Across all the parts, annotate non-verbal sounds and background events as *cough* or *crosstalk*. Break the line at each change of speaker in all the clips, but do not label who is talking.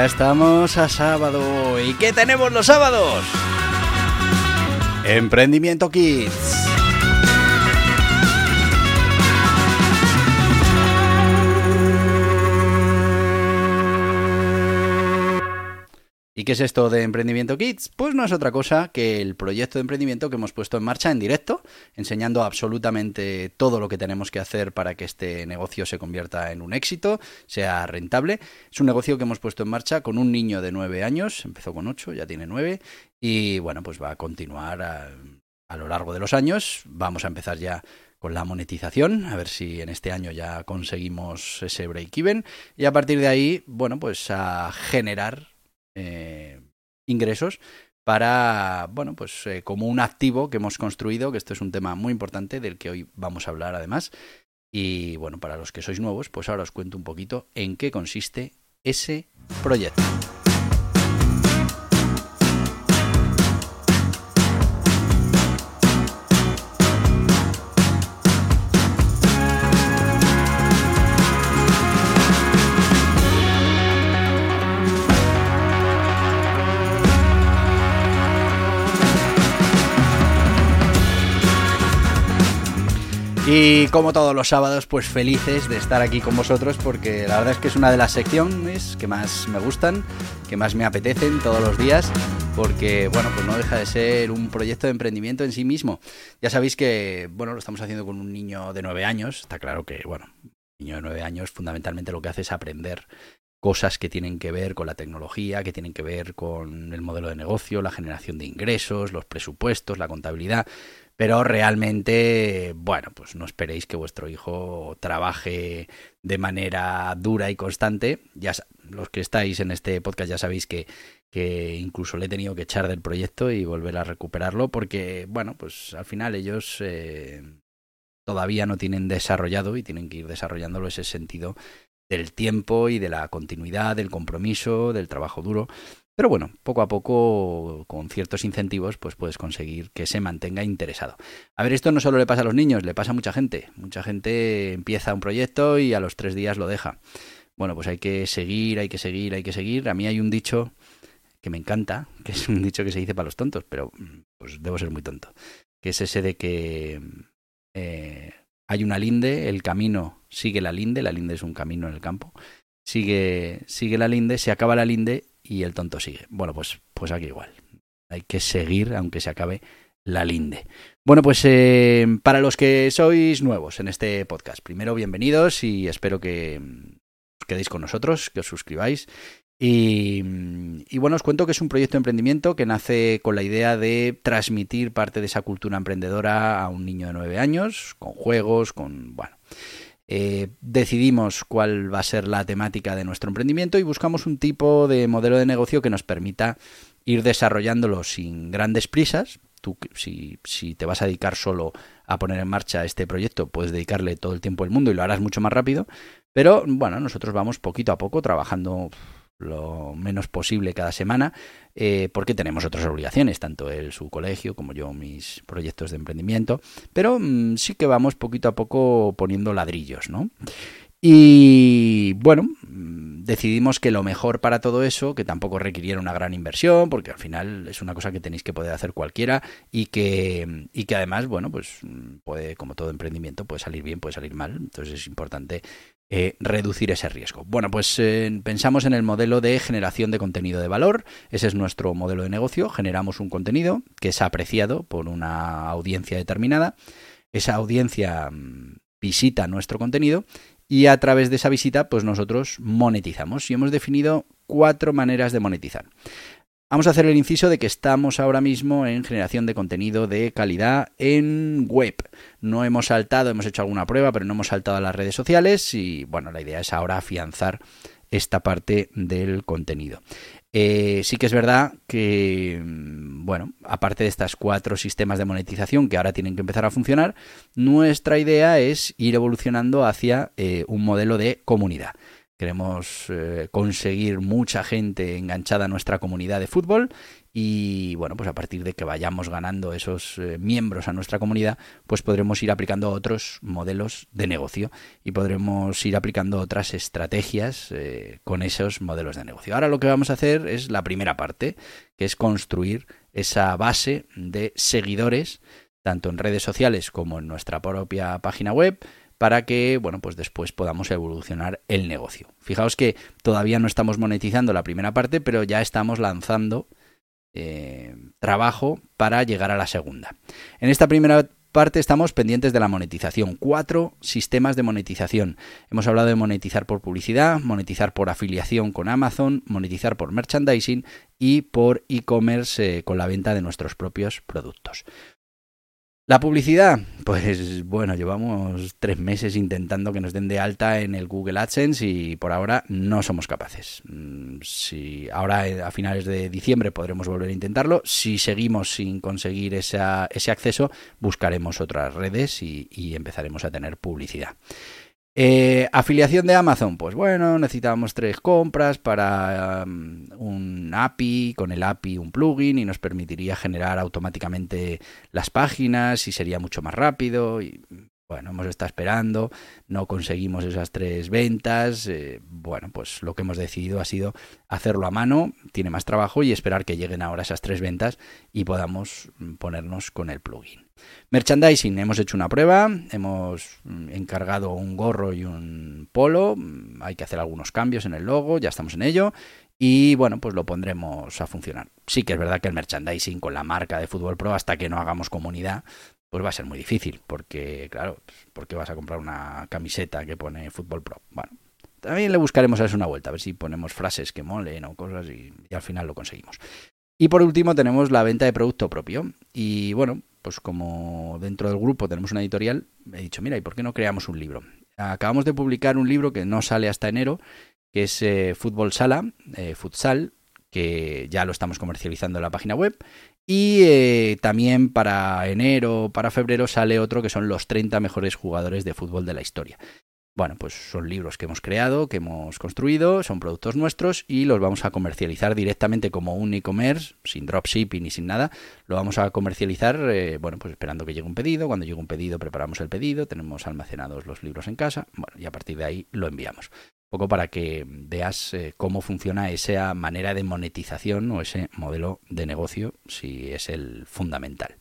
Ya estamos a sábado. ¿Y qué tenemos los sábados? Emprendimiento Kids. Qué es esto de Emprendimiento Kids? Pues no es otra cosa que el proyecto de emprendimiento que hemos puesto en marcha en directo, enseñando absolutamente todo lo que tenemos que hacer para que este negocio se convierta en un éxito, sea rentable. Es un negocio que hemos puesto en marcha con un niño de 9 años, empezó con 8, ya tiene 9, y bueno, pues va a continuar a, a lo largo de los años. Vamos a empezar ya con la monetización, a ver si en este año ya conseguimos ese break-even, y a partir de ahí, bueno, pues a generar eh, ingresos para, bueno, pues eh, como un activo que hemos construido, que esto es un tema muy importante del que hoy vamos a hablar además. Y bueno, para los que sois nuevos, pues ahora os cuento un poquito en qué consiste ese proyecto. Y como todos los sábados, pues felices de estar aquí con vosotros porque la verdad es que es una de las secciones que más me gustan, que más me apetecen todos los días, porque bueno, pues no deja de ser un proyecto de emprendimiento en sí mismo. Ya sabéis que, bueno, lo estamos haciendo con un niño de nueve años, está claro que, bueno, un niño de nueve años fundamentalmente lo que hace es aprender cosas que tienen que ver con la tecnología, que tienen que ver con el modelo de negocio, la generación de ingresos, los presupuestos, la contabilidad. Pero realmente, bueno, pues no esperéis que vuestro hijo trabaje de manera dura y constante. Ya los que estáis en este podcast ya sabéis que, que incluso le he tenido que echar del proyecto y volver a recuperarlo porque, bueno, pues al final ellos eh, todavía no tienen desarrollado y tienen que ir desarrollándolo ese sentido del tiempo y de la continuidad, del compromiso, del trabajo duro. Pero bueno, poco a poco, con ciertos incentivos, pues puedes conseguir que se mantenga interesado. A ver, esto no solo le pasa a los niños, le pasa a mucha gente. Mucha gente empieza un proyecto y a los tres días lo deja. Bueno, pues hay que seguir, hay que seguir, hay que seguir. A mí hay un dicho que me encanta, *laughs* que es un dicho que se dice para los tontos, pero pues debo ser muy tonto. Que es ese de que eh, hay una linde, el camino sigue la linde, la linde es un camino en el campo. Sigue, sigue la linde, se acaba la linde y el tonto sigue. Bueno, pues, pues aquí igual. Hay que seguir aunque se acabe la linde. Bueno, pues eh, para los que sois nuevos en este podcast, primero bienvenidos y espero que os quedéis con nosotros, que os suscribáis. Y, bueno, os cuento que es un proyecto de emprendimiento que nace con la idea de transmitir parte de esa cultura emprendedora a un niño de nueve años, con juegos, con... bueno. Eh, decidimos cuál va a ser la temática de nuestro emprendimiento y buscamos un tipo de modelo de negocio que nos permita ir desarrollándolo sin grandes prisas. Tú, si, si te vas a dedicar solo a poner en marcha este proyecto, puedes dedicarle todo el tiempo del mundo y lo harás mucho más rápido. Pero bueno, nosotros vamos poquito a poco trabajando lo menos posible cada semana, eh, porque tenemos otras obligaciones, tanto él, su colegio, como yo, mis proyectos de emprendimiento, pero mmm, sí que vamos poquito a poco poniendo ladrillos, ¿no? Y bueno, decidimos que lo mejor para todo eso, que tampoco requiriera una gran inversión, porque al final es una cosa que tenéis que poder hacer cualquiera y que, y que además, bueno, pues puede, como todo emprendimiento, puede salir bien, puede salir mal. Entonces es importante eh, reducir ese riesgo. Bueno, pues eh, pensamos en el modelo de generación de contenido de valor. Ese es nuestro modelo de negocio. Generamos un contenido que es apreciado por una audiencia determinada. Esa audiencia mm, visita nuestro contenido y a través de esa visita pues nosotros monetizamos y hemos definido cuatro maneras de monetizar. Vamos a hacer el inciso de que estamos ahora mismo en generación de contenido de calidad en web. No hemos saltado, hemos hecho alguna prueba, pero no hemos saltado a las redes sociales y bueno, la idea es ahora afianzar esta parte del contenido. Eh, sí que es verdad que, mm, bueno, aparte de estos cuatro sistemas de monetización que ahora tienen que empezar a funcionar, nuestra idea es ir evolucionando hacia eh, un modelo de comunidad. Queremos eh, conseguir mucha gente enganchada a nuestra comunidad de fútbol y bueno, pues a partir de que vayamos ganando esos eh, miembros a nuestra comunidad, pues podremos ir aplicando otros modelos de negocio y podremos ir aplicando otras estrategias eh, con esos modelos de negocio. Ahora lo que vamos a hacer es la primera parte, que es construir esa base de seguidores tanto en redes sociales como en nuestra propia página web, para que, bueno, pues después podamos evolucionar el negocio. Fijaos que todavía no estamos monetizando la primera parte, pero ya estamos lanzando eh, trabajo para llegar a la segunda. En esta primera parte estamos pendientes de la monetización. Cuatro sistemas de monetización. Hemos hablado de monetizar por publicidad, monetizar por afiliación con Amazon, monetizar por merchandising y por e-commerce eh, con la venta de nuestros propios productos. La publicidad, pues bueno, llevamos tres meses intentando que nos den de alta en el Google AdSense y por ahora no somos capaces. Mm, si ahora eh, a finales de diciembre podremos volver a intentarlo. Si seguimos sin conseguir ese acceso, buscaremos otras redes y empezaremos a tener publicidad. Eh, afiliación de Amazon, pues bueno, necesitábamos tres compras para um, un API, con el API un plugin y nos permitiría generar automáticamente las páginas y sería mucho más rápido. Y bueno, hemos estado esperando, no conseguimos esas tres ventas. Eh, bueno, pues lo que hemos decidido ha sido hacerlo a mano, tiene más trabajo y esperar que lleguen ahora esas tres ventas y podamos ponernos con el plugin. Merchandising, hemos hecho una prueba, hemos mm, encargado un gorro y un polo, mm, hay que hacer algunos cambios en el logo, ya estamos en ello y bueno, pues lo pondremos a funcionar. Sí que es verdad que el merchandising con la marca de Fútbol Pro hasta que no hagamos comunidad, pues va a ser muy difícil, porque claro, porque vas a comprar una camiseta que pone Fútbol Pro. Bueno, también le buscaremos a eso una vuelta, a ver si ponemos frases que molen o cosas y al final lo conseguimos. Y por último tenemos la venta de producto propio. Y bueno, pues como dentro del grupo tenemos una editorial, he dicho, mira, ¿y por qué no creamos un libro? Acabamos de publicar un libro que no sale hasta enero, que es eh, Fútbol Sala, eh, Futsal, que ya lo estamos comercializando en la página web. Y eh, también para enero, para febrero sale otro que son los 30 mejores jugadores de fútbol de la historia. Bueno, pues son libros que hemos creado, que hemos construido, son productos nuestros y los vamos a comercializar directamente como un e-commerce, sin dropshipping y sin nada. Lo vamos a comercializar, eh, bueno, pues esperando que llegue un pedido. Cuando llegue un pedido, preparamos el pedido, tenemos almacenados los libros en casa, bueno, y a partir de ahí lo enviamos. Poco para que veas eh, cómo funciona esa manera de monetización o ese modelo de negocio, si es el fundamental.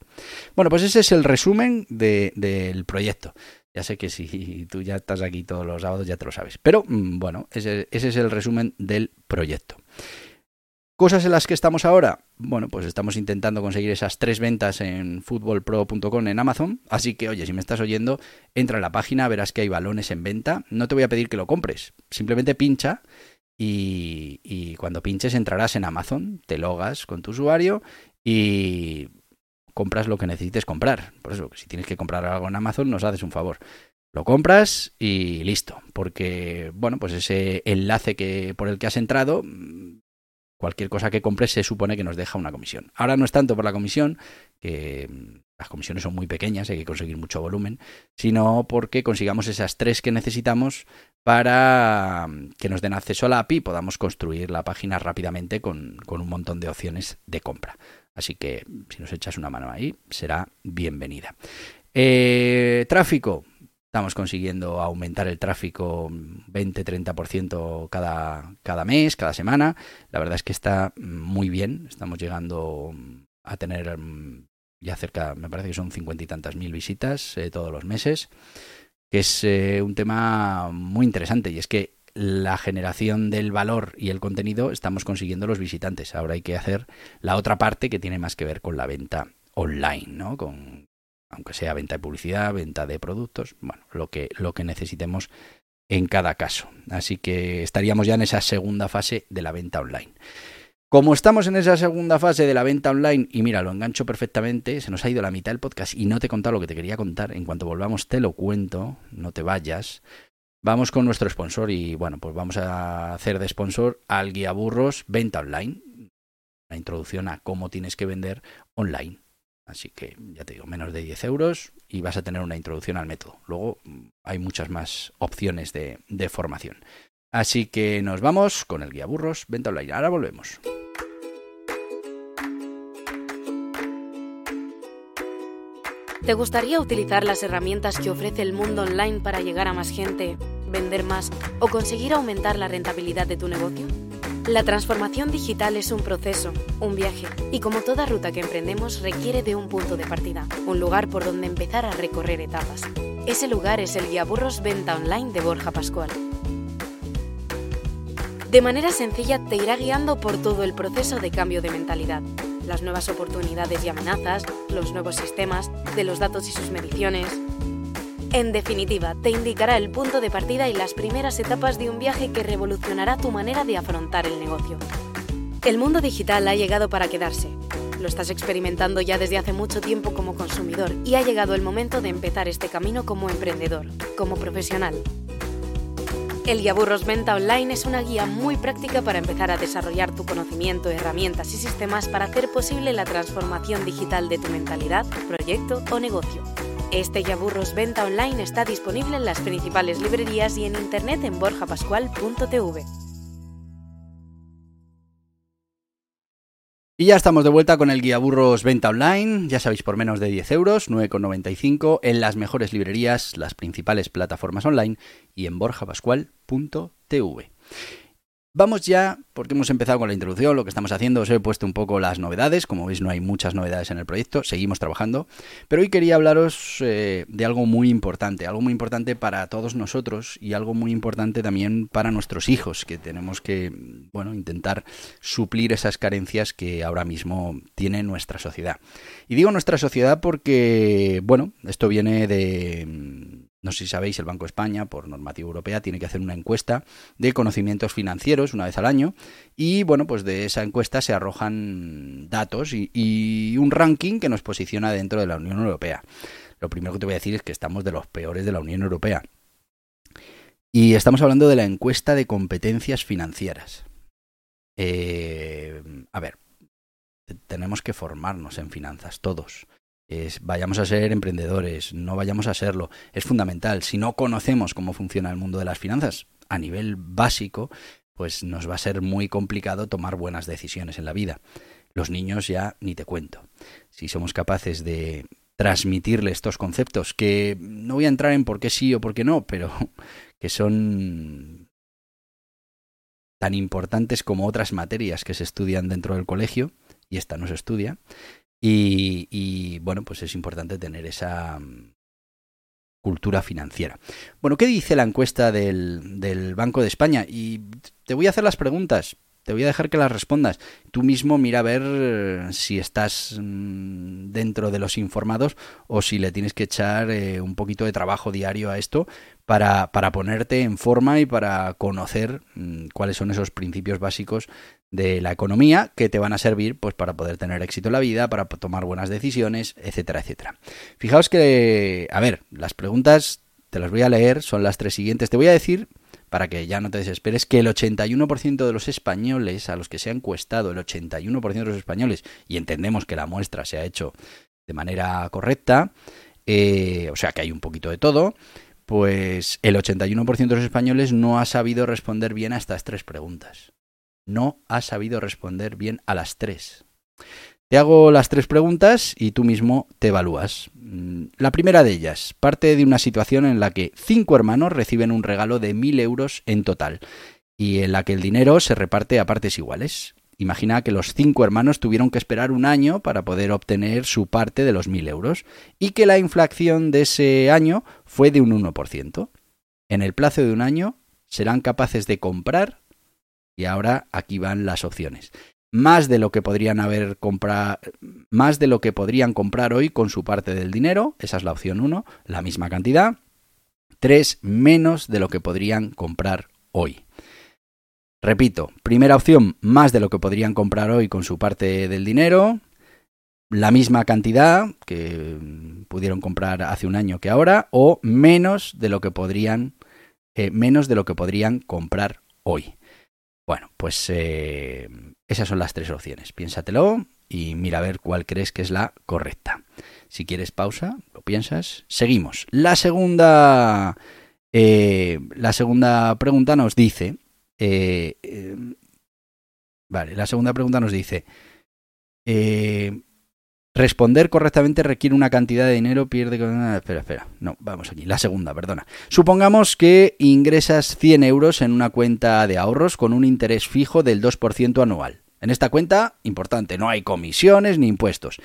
Bueno, pues ese es el resumen del proyecto. Ya sé que si tú ya estás aquí todos los sábados ya te lo sabes. Pero mm, bueno, ese, es el resumen del proyecto. Cosas en las que estamos ahora. Bueno, pues estamos intentando conseguir esas tres ventas en footballpro.com en Amazon. Así que, oye, si me estás oyendo, entra en la página, verás que hay balones en venta. No te voy a pedir que lo compres. Simplemente pincha y, y cuando pinches entrarás en Amazon, te logas con tu usuario y compras lo que necesites comprar. Por eso, si tienes que comprar algo en Amazon, nos haces un favor. Lo compras y listo. Porque, bueno, pues ese enlace que, por el que has entrado, cualquier cosa que compres se supone que nos deja una comisión. Ahora no es tanto por la comisión, que las comisiones son muy pequeñas, hay que conseguir mucho volumen, sino porque consigamos esas tres que necesitamos para que nos den acceso a la API y podamos construir la página rápidamente con, con un montón de opciones de compra. Así que si nos echas una mano ahí, será bienvenida. Eh, tráfico. Estamos consiguiendo aumentar el tráfico 20-30% cada, cada mes, cada semana. La verdad es que está muy bien. Estamos llegando a tener mm, ya cerca, me parece que son cincuenta y tantas mil visitas eh, todos los meses, que es eh, un tema muy interesante y es que la generación del valor y el contenido estamos consiguiendo los visitantes. Ahora hay que hacer la otra parte que tiene más que ver con la venta online, ¿no? Aunque sea venta de publicidad, venta de productos, bueno, lo que, lo que necesitemos en cada caso. Así que estaríamos ya en esa segunda fase de la venta online. Como estamos en esa segunda fase de la venta online, y mira, lo engancho perfectamente, se nos ha ido la mitad del podcast y no te he contado lo que te quería contar. En cuanto volvamos te lo cuento, no te vayas. Vamos con nuestro sponsor y bueno, pues vamos a hacer de sponsor al guía burros venta online. La introducción a cómo tienes que vender online. Así que ya te digo, menos de 10 euros y vas a tener una introducción al método. Luego mm, hay muchas más opciones de, de formación. Así que nos vamos con el guía burros, venta online. Ahora volvemos.
¿Te gustaría utilizar las herramientas que ofrece el mundo online para llegar a más gente, vender más o conseguir aumentar la rentabilidad de tu negocio? La transformación digital es un proceso, un viaje, y como toda ruta que emprendemos requiere de un punto de partida, un lugar por donde empezar a recorrer etapas. Ese lugar es el Guía Burros Venta Online de Borja Pascual. De manera sencilla te irá guiando por todo el proceso de cambio de mentalidad, las nuevas oportunidades y amenazas, los nuevos sistemas, de los datos y sus mediciones, en definitiva, te indicará el punto de partida y las primeras etapas de un viaje que revolucionará tu manera de afrontar el negocio. El mundo digital ha llegado para quedarse. Lo estás experimentando ya desde hace mucho tiempo como consumidor y ha llegado el momento de empezar este camino como emprendedor, como profesional. El Guía Burros Venta Online es una guía muy práctica para empezar a desarrollar tu conocimiento, herramientas y sistemas para hacer posible la transformación digital de tu mentalidad, proyecto o negocio. Este Yaburros Venta Online está disponible en las principales librerías y en internet en borjapascual.tv.
Y ya estamos de vuelta con el guía burros venta online, ya sabéis, por menos de 10 euros, 9,95 en las mejores librerías, las principales plataformas online y en borjapascual.tv. Vamos ya, porque hemos empezado con la introducción, lo que estamos haciendo, os he puesto un poco las novedades, como veis no hay muchas novedades en el proyecto, seguimos trabajando, pero hoy quería hablaros eh, de algo muy importante, algo muy importante para todos nosotros y algo muy importante también para nuestros hijos, que tenemos que, bueno, intentar suplir esas carencias que ahora mismo tiene nuestra sociedad. Y digo nuestra sociedad porque, bueno, esto viene de no sé si sabéis, el Banco de España, por normativa europea, tiene que hacer una encuesta de conocimientos financieros una vez al año y, bueno, pues de esa encuesta se arrojan datos y, un ranking que nos posiciona dentro de la Unión Europea. Lo primero que te voy a decir es que estamos de los peores de la Unión Europea. Y estamos hablando de la encuesta de competencias financieras. Eh, a ver, tenemos que formarnos en finanzas, todos vayamos a ser emprendedores, no vayamos a serlo. Es fundamental. Si no conocemos cómo funciona el mundo de las finanzas a nivel básico, pues nos va a ser muy complicado tomar buenas decisiones en la vida. Los niños ya ni te cuento. Si somos capaces de transmitirle estos conceptos, que no voy a entrar en por qué sí o por qué no, pero *laughs* que son tan importantes como otras materias que se estudian dentro del colegio, y esta no se estudia, y, bueno, pues es importante tener esa mm, cultura financiera. Bueno, ¿qué dice la encuesta del, del Banco de España? Y te voy a hacer las preguntas te voy a dejar que las respondas. Tú mismo mira a ver eh, si estás mm, dentro de los informados o si le tienes que echar eh, un poquito de trabajo diario a esto para, para ponerte en forma y para conocer mm, cuáles son esos principios básicos de la economía que te van a servir pues para poder tener éxito en la vida, para tomar buenas decisiones, etcétera, etcétera. Fijaos que, a ver, las preguntas te las voy a leer, son las tres siguientes. Te voy a decir para que ya no te desesperes, que el 81% de los españoles a los que se ha encuestado, el 81% de los españoles, y entendemos que la muestra se ha hecho de manera correcta, eh, o sea que hay un poquito de todo, pues el 81% de los españoles no ha sabido responder bien a estas tres preguntas. No ha sabido responder bien a las tres. Te hago las tres preguntas y tú mismo te evalúas. Mm, la primera de ellas parte de una situación en la que cinco hermanos reciben un regalo de mil euros en total y en la que el dinero se reparte a partes iguales. Imagina que los cinco hermanos tuvieron que esperar un año para poder obtener su parte de los mil euros y que la inflación de ese año fue de un 1%. En el plazo de un año serán capaces de comprar y ahora aquí van las opciones más de lo que podrían haber comprado, más de lo que podrían comprar hoy con su parte del dinero, esa es la opción 1, la misma cantidad. 3 menos de lo que podrían comprar hoy. Repito, primera opción, más de lo que podrían comprar hoy con su parte del dinero, la misma cantidad que pudieron comprar hace un año que ahora, o menos de lo que podrían, eh, menos de lo que podrían comprar hoy. Bueno, pues eh, esas son las tres opciones. Piénsatelo y mira a ver cuál crees que es la correcta. Si quieres pausa, lo piensas. Seguimos. La segunda, eh, la segunda pregunta nos dice. Eh, vale, la segunda pregunta nos dice. Responder correctamente requiere una cantidad de dinero, pierde... Espera, espera. No, vamos aquí. La segunda, perdona. Supongamos que ingresas 100 euros en una cuenta de ahorros con un interés fijo del 2% anual. En esta cuenta, importante, no hay comisiones ni impuestos.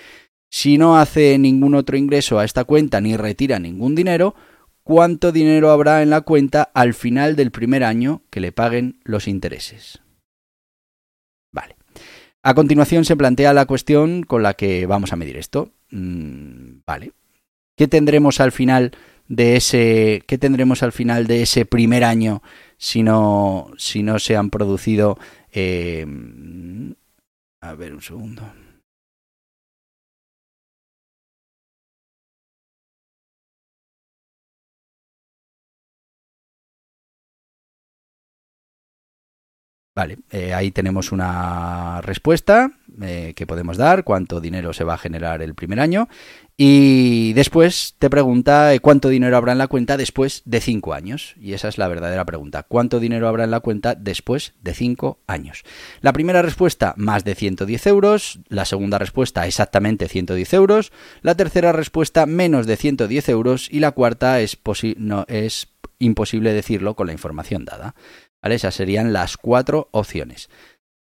Si no hace ningún otro ingreso a esta cuenta ni retira ningún dinero, ¿cuánto dinero habrá en la cuenta al final del primer año que le paguen los intereses? A continuación se plantea la cuestión con la que vamos a medir esto. Mm, vale. ¿Qué tendremos al final de ese qué tendremos al final de ese primer año si no si no se han producido eh, a ver un segundo Vale, eh, ahí tenemos una respuesta eh, que podemos dar, cuánto dinero se va a generar el primer año. Y después te pregunta eh, cuánto dinero habrá en la cuenta después de cinco años. Y esa es la verdadera pregunta. ¿Cuánto dinero habrá en la cuenta después de cinco años? La primera respuesta, más de 110 euros. La segunda respuesta, exactamente 110 euros. La tercera respuesta, menos de 110 euros. Y la cuarta es, no, es imposible decirlo con la información dada. Esas serían las cuatro opciones.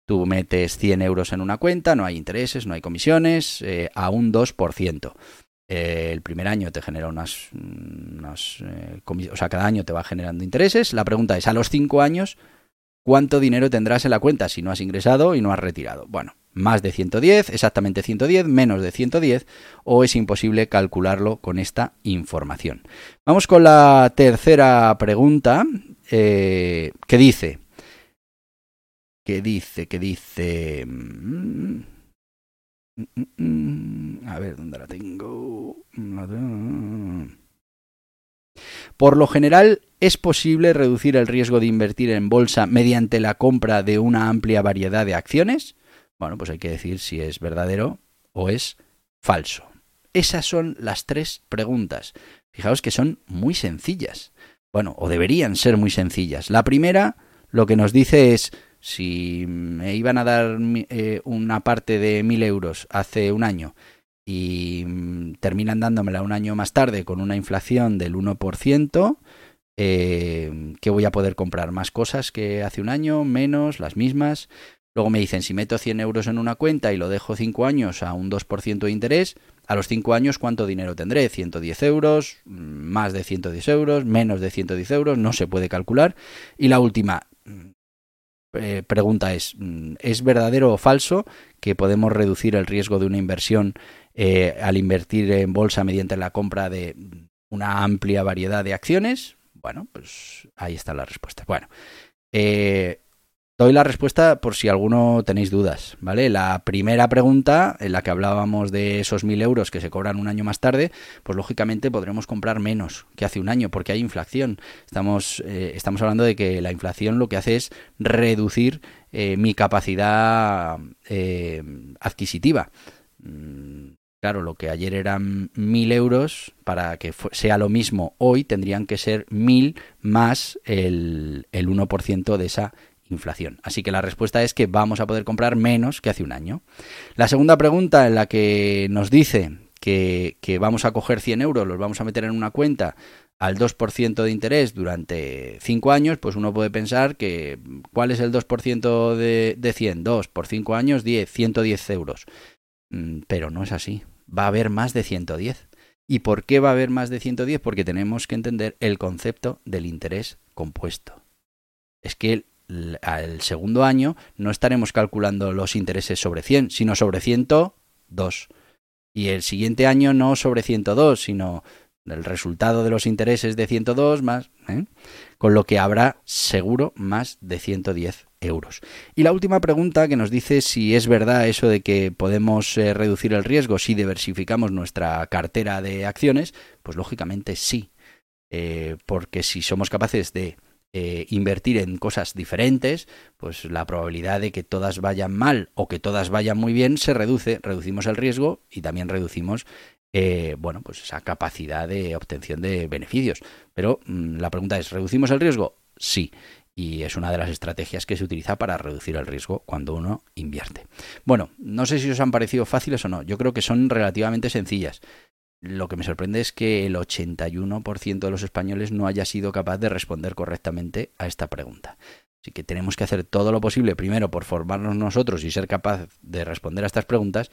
Tú metes 100 euros en una cuenta, no hay intereses, no hay comisiones, eh, a un 2%. Eh, el primer año te genera unas, unas eh, o sea, cada año te va generando intereses. La pregunta es, a los 5 años, ¿cuánto dinero tendrás en la cuenta si no has ingresado y no has retirado? Bueno, más de 110, exactamente 110, menos de 110, o es imposible calcularlo con esta información. Vamos con la tercera pregunta, eh, ¿Qué dice, ¿Qué dice, ¿Qué dice... Mm, mm, mm, a ver, ¿dónde la tengo? Por lo general, ¿es posible reducir el riesgo de invertir en bolsa mediante la compra de una amplia variedad de acciones? Bueno, pues hay que decir si es verdadero o es falso. Esas son las tres preguntas. Fijaos que son muy sencillas bueno, o deberían ser muy sencillas. La primera lo que nos dice es, si me iban a dar eh, una parte de mil euros hace un año y mm, terminan dándomela un año más tarde con una inflación del 1%, eh, que voy a poder comprar más cosas que hace un año, menos, las mismas. Luego me dicen, si meto 100 euros en una cuenta y lo dejo 5 años a un 2% de interés, a los 5 años, ¿cuánto dinero tendré? 110 euros, más de 110 euros, menos de 110 euros, no se puede calcular. Y la última mm, eh, pregunta es, mm, ¿es verdadero o falso que podemos reducir el riesgo de una inversión eh, al invertir en bolsa mediante la compra de una amplia variedad de acciones? Bueno, pues ahí está la respuesta. Bueno, eh, Doy la respuesta por si alguno tenéis dudas, ¿vale? La primera pregunta, en la que hablábamos de esos mil euros que se cobran un año más tarde, pues lógicamente podremos comprar menos que hace un año, porque hay inflación. Estamos, eh, estamos hablando de que la inflación lo que hace es reducir eh, mi capacidad eh, adquisitiva. Mm, claro, lo que ayer eran mil euros, para que sea lo mismo hoy, tendrían que ser mil más el, el 1% de esa inflación. Así que la respuesta es que vamos a poder comprar menos que hace un año. La segunda pregunta en la que nos dice que, que vamos a coger 100 euros, los vamos a meter en una cuenta al 2% de interés durante 5 años, pues uno puede pensar que ¿cuál es el 2% de, de 100? 2 por 5 años, 10, 110 euros. Mm, pero no es así. Va a haber más de 110. ¿Y por qué va a haber más de 110? Porque tenemos que entender el concepto del interés compuesto. Es que al segundo año no estaremos calculando los intereses sobre 100, sino sobre 102. Y el siguiente año no sobre 102, sino el resultado de los intereses de 102 más, ¿eh? con lo que habrá seguro más de 110 euros. Y la última pregunta que nos dice si es verdad eso de que podemos eh, reducir el riesgo si diversificamos nuestra cartera de acciones, pues lógicamente sí, eh, porque si somos capaces de invertir en cosas diferentes, pues la probabilidad de que todas vayan mal o que todas vayan muy bien se reduce, reducimos el riesgo y también reducimos eh, bueno, pues esa capacidad de obtención de beneficios. Pero mm, la pregunta es, ¿reducimos el riesgo? Sí. Y es una de las estrategias que se utiliza para reducir el riesgo cuando uno invierte. Bueno, no sé si os han parecido fáciles o no. Yo creo que son relativamente sencillas. Lo que me sorprende es que el 81% de los españoles no haya sido capaz de responder correctamente a esta pregunta. Así que tenemos que hacer todo lo posible, primero por formarnos nosotros y ser capaz de responder a estas preguntas,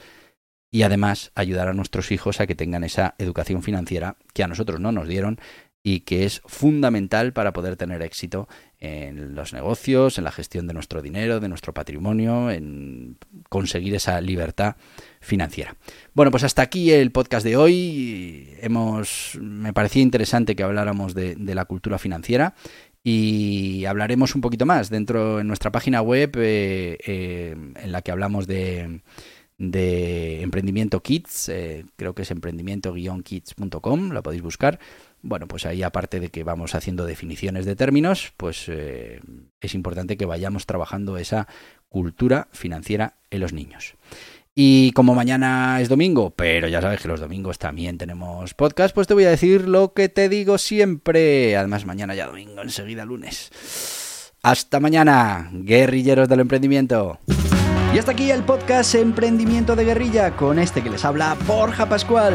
y además ayudar a nuestros hijos a que tengan esa educación financiera que a nosotros no nos dieron y que es fundamental para poder tener éxito en los negocios, en la gestión de nuestro dinero, de nuestro patrimonio, en conseguir esa libertad financiera. Bueno, pues hasta aquí el podcast de hoy. Hemos, me parecía interesante que habláramos de, la cultura financiera y hablaremos un poquito más dentro en nuestra página web eh, eh, en la que hablamos de Emprendimiento Kids, eh, creo que es emprendimiento-kids.com, la podéis buscar. Bueno, pues ahí aparte de que vamos haciendo definiciones de términos, pues eh, es importante que vayamos trabajando esa cultura financiera en los niños. Y como mañana es domingo, pero ya sabes que los domingos también tenemos podcast, pues te voy a decir lo que te digo siempre. Además, mañana ya domingo, enseguida lunes. Hasta mañana, guerrilleros del emprendimiento. Y hasta aquí el podcast Emprendimiento de Guerrilla con este que les habla Borja Pascual.